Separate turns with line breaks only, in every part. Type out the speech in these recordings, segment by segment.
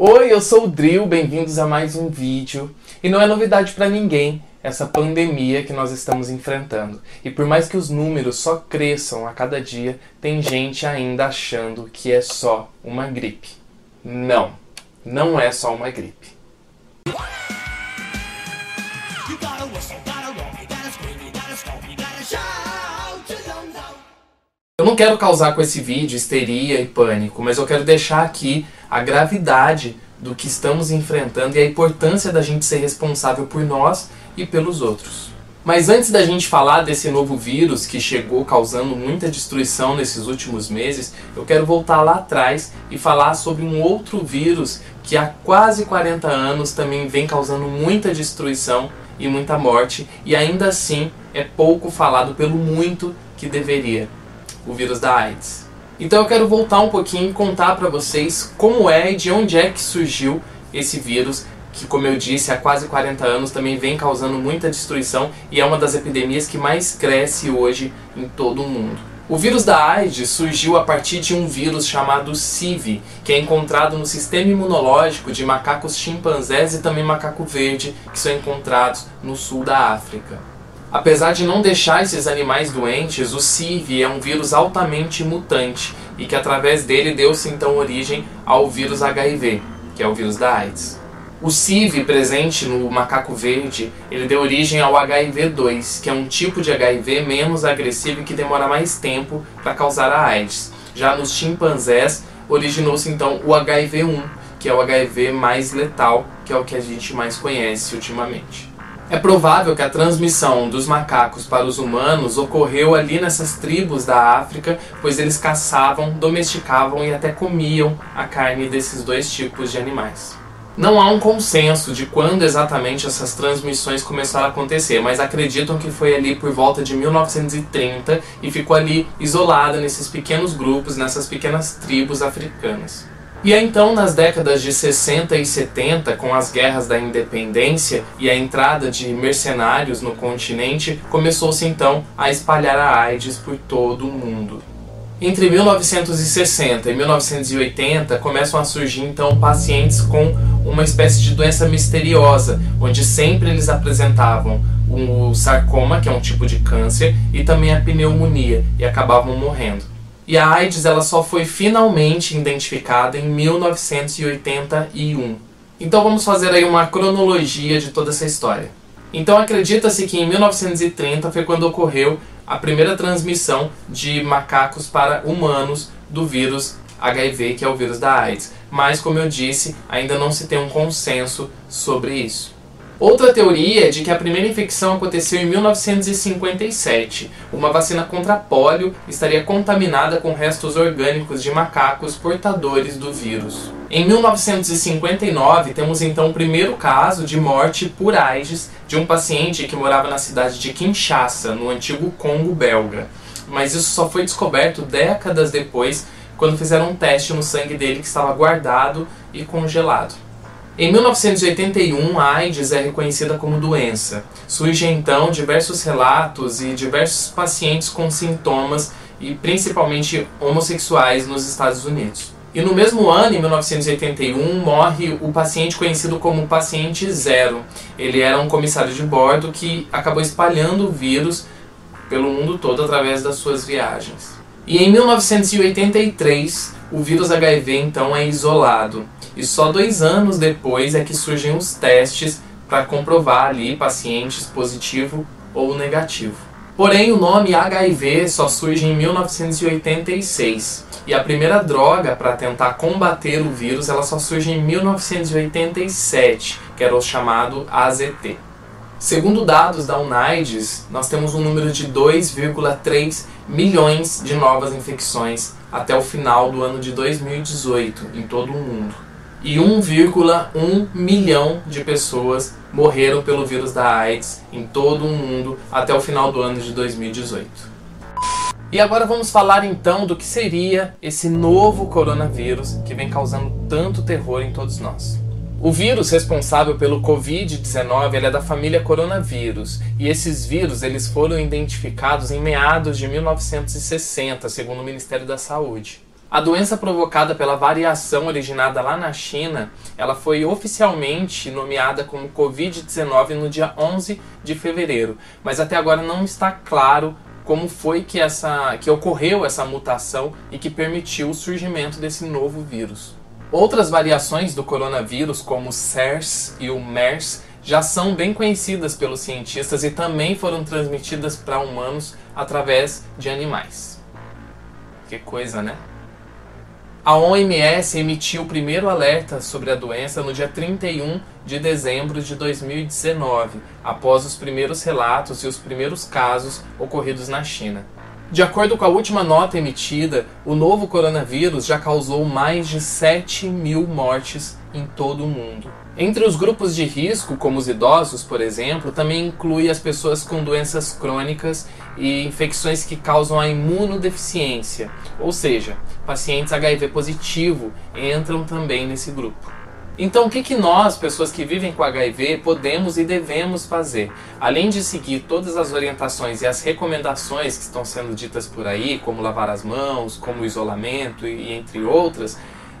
Oi, eu sou o Drill, bem-vindos a mais um vídeo. E não é novidade para ninguém essa pandemia que nós estamos enfrentando. E por mais que os números só cresçam a cada dia, tem gente ainda achando que é só uma gripe. Não, não é só uma gripe. Não quero causar com esse vídeo histeria e pânico, mas eu quero deixar aqui a gravidade do que estamos enfrentando e a importância da gente ser responsável por nós e pelos outros. Mas antes da gente falar desse novo vírus que chegou causando muita destruição nesses últimos meses, eu quero voltar lá atrás e falar sobre um outro vírus que há quase 40 anos também vem causando muita destruição e muita morte e ainda assim é pouco falado pelo muito que deveria. O vírus da AIDS. Então eu quero voltar um pouquinho e contar para vocês como é e de onde é que surgiu esse vírus, que como eu disse, há quase 40 anos também vem causando muita destruição e é uma das epidemias que mais cresce hoje em todo o mundo. O vírus da AIDS surgiu a partir de um vírus chamado CIV, que é encontrado no sistema imunológico de macacos chimpanzés e também macaco verde, que são encontrados no sul da África. Apesar de não deixar esses animais doentes, o CIV é um vírus altamente mutante e que através dele deu-se então origem ao vírus HIV, que é o vírus da AIDS. O CIV presente no macaco verde, ele deu origem ao HIV-2, que é um tipo de HIV menos agressivo e que demora mais tempo para causar a AIDS. Já nos chimpanzés, originou-se então o HIV-1, que é o HIV mais letal, que é o que a gente mais conhece ultimamente. É provável que a transmissão dos macacos para os humanos ocorreu ali nessas tribos da África, pois eles caçavam, domesticavam e até comiam a carne desses dois tipos de animais. Não há um consenso de quando exatamente essas transmissões começaram a acontecer, mas acreditam que foi ali por volta de 1930 e ficou ali isolada nesses pequenos grupos, nessas pequenas tribos africanas. E é então nas décadas de 60 e 70, com as guerras da independência e a entrada de mercenários no continente, começou-se então a espalhar a AIDS por todo o mundo. Entre 1960 e 1980 começam a surgir então pacientes com uma espécie de doença misteriosa, onde sempre eles apresentavam o sarcoma, que é um tipo de câncer, e também a pneumonia, e acabavam morrendo. E a AIDS ela só foi finalmente identificada em 1981. Então vamos fazer aí uma cronologia de toda essa história. Então acredita-se que em 1930 foi quando ocorreu a primeira transmissão de macacos para humanos do vírus HIV, que é o vírus da AIDS. Mas como eu disse, ainda não se tem um consenso sobre isso. Outra teoria é de que a primeira infecção aconteceu em 1957. Uma vacina contra pólio estaria contaminada com restos orgânicos de macacos portadores do vírus. Em 1959, temos então o primeiro caso de morte por AIDS de um paciente que morava na cidade de Kinshasa, no antigo Congo belga. Mas isso só foi descoberto décadas depois, quando fizeram um teste no sangue dele que estava guardado e congelado. Em 1981, a AIDS é reconhecida como doença. Surgem então diversos relatos e diversos pacientes com sintomas e principalmente homossexuais nos Estados Unidos. E no mesmo ano, em 1981, morre o paciente conhecido como paciente zero. Ele era um comissário de bordo que acabou espalhando o vírus pelo mundo todo através das suas viagens. E em 1983, o vírus HIV então é isolado. E só dois anos depois é que surgem os testes para comprovar ali pacientes positivo ou negativo. Porém, o nome HIV só surge em 1986 e a primeira droga para tentar combater o vírus ela só surge em 1987, que era o chamado AZT. Segundo dados da UNAIDS, nós temos um número de 2,3 milhões de novas infecções até o final do ano de 2018 em todo o mundo e 1,1 milhão de pessoas morreram pelo vírus da AIDS em todo o mundo até o final do ano de 2018. E agora vamos falar então do que seria esse novo coronavírus que vem causando tanto terror em todos nós. O vírus responsável pelo Covid-19 é da família coronavírus, e esses vírus eles foram identificados em meados de 1960, segundo o Ministério da Saúde. A doença provocada pela variação originada lá na China, ela foi oficialmente nomeada como Covid-19 no dia 11 de fevereiro, mas até agora não está claro como foi que, essa, que ocorreu essa mutação e que permitiu o surgimento desse novo vírus. Outras variações do coronavírus, como o SARS e o MERS, já são bem conhecidas pelos cientistas e também foram transmitidas para humanos através de animais. Que coisa, né? A OMS emitiu o primeiro alerta sobre a doença no dia 31 de dezembro de 2019, após os primeiros relatos e os primeiros casos ocorridos na China. De acordo com a última nota emitida, o novo coronavírus já causou mais de 7 mil mortes em todo o mundo. Entre os grupos de risco, como os idosos, por exemplo, também inclui as pessoas com doenças crônicas e infecções que causam a imunodeficiência, ou seja, pacientes HIV positivo entram também nesse grupo. Então, o que, que nós, pessoas que vivem com HIV, podemos e devemos fazer? Além de seguir todas as orientações e as recomendações que estão sendo ditas por aí, como lavar as mãos, como isolamento e entre outras,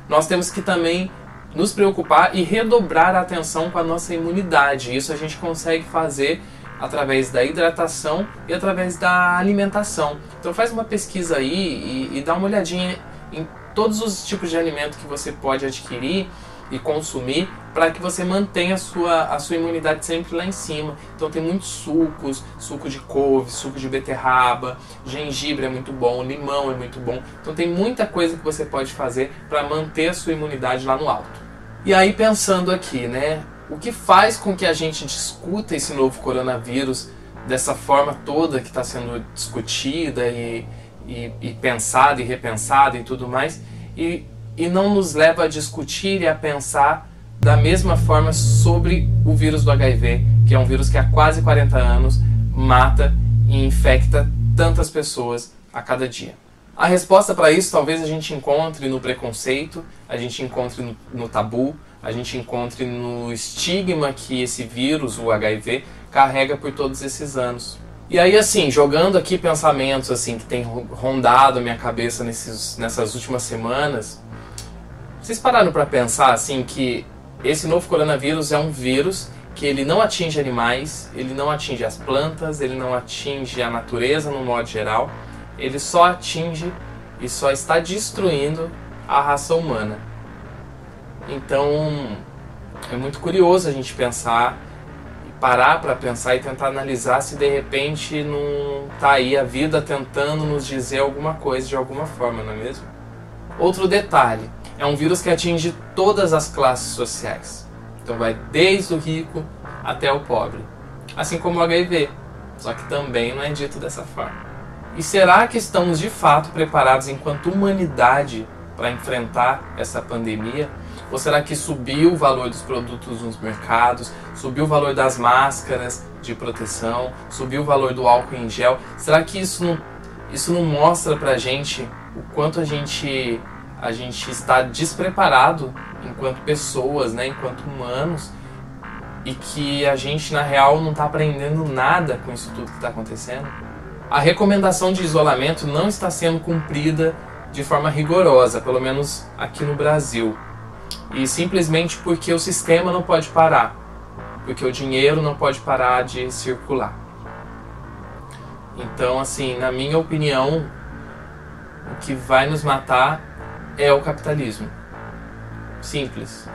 nós temos que também nos preocupar e redobrar a atenção com a nossa imunidade. Isso a gente consegue fazer através da hidratação e através da alimentação. Então faz uma pesquisa aí e, e dá uma olhadinha em todos os tipos de alimento que você pode adquirir e consumir para que você mantenha a sua, a sua imunidade sempre lá em cima. Então tem muitos sucos, suco de couve, suco de beterraba, gengibre é muito bom, limão é muito bom. Então tem muita coisa que você pode fazer para manter a sua imunidade lá no alto. E aí pensando aqui, né, o que faz com que a gente discuta esse novo coronavírus dessa forma toda que está sendo discutida e, e, e pensada e repensada e tudo mais, e e não nos leva a discutir e a pensar da mesma forma sobre o vírus do HIV, que é um vírus que há quase 40 anos mata e infecta tantas pessoas a cada dia. A resposta para isso talvez a gente encontre no preconceito, a gente encontre no, no, tabu, a gente encontre no estigma que esse vírus, o HIV, carrega por todos esses anos. E aí, assim, jogando aqui pensamentos assim que tem rondado a minha cabeça nesses, nessas últimas semanas, vocês pararam para pensar assim que esse novo coronavírus é um vírus que ele não atinge animais, ele não atinge as plantas, ele não atinge a natureza no modo geral, ele só atinge e só está destruindo a raça humana. Então é muito curioso a gente pensar e parar para pensar e tentar analisar se de repente não tá aí a vida tentando nos dizer alguma coisa de alguma forma, não é mesmo? Outro detalhe, é um vírus que atinge todas as classes sociais. Então vai desde o rico até o pobre. Assim como o HIV, só que também não é dito dessa forma. E será que estamos de fato preparados enquanto humanidade para enfrentar essa pandemia? Ou será que subiu o valor dos produtos nos mercados, subiu o valor das máscaras de proteção, subiu o valor do álcool em gel? Será que isso não, isso não mostra para a gente o quanto a gente a gente está despreparado enquanto pessoas, né, enquanto humanos, e que a gente na real não está aprendendo nada com isso tudo que está acontecendo. A recomendação de isolamento não está sendo cumprida de forma rigorosa, pelo menos aqui no Brasil. E simplesmente porque o sistema não pode parar, porque o dinheiro não pode parar de circular. Então, assim, na minha opinião, o que vai nos matar é o capitalismo. Simples.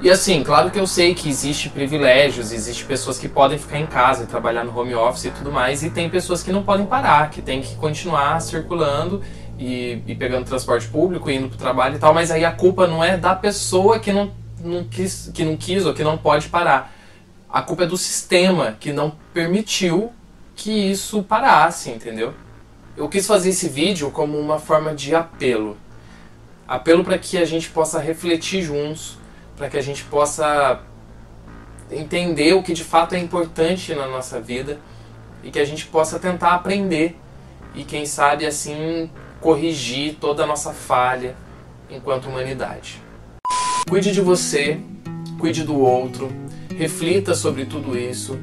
E assim, claro que eu sei que existe privilégios, existe pessoas que podem ficar em casa e trabalhar no home office e tudo mais, e tem pessoas que não podem parar, que tem que continuar circulando e, e pegando transporte público, indo para o trabalho e tal, mas aí a culpa não é da pessoa que não, não quis, que não quis ou que não pode parar. A culpa é do sistema que não permitiu que isso parasse, entendeu? Eu quis fazer esse vídeo como uma forma de apelo apelo para que a gente possa refletir juntos, para que a gente possa entender o que de fato é importante na nossa vida e que a gente possa tentar aprender e quem sabe assim corrigir toda a nossa falha enquanto humanidade. Cuide de você, cuide do outro, reflita sobre tudo isso,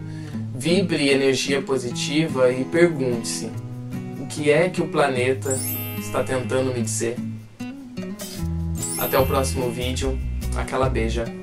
vibre energia positiva e pergunte-se: o que é que o planeta está tentando me dizer? Até o próximo vídeo. Aquela beija.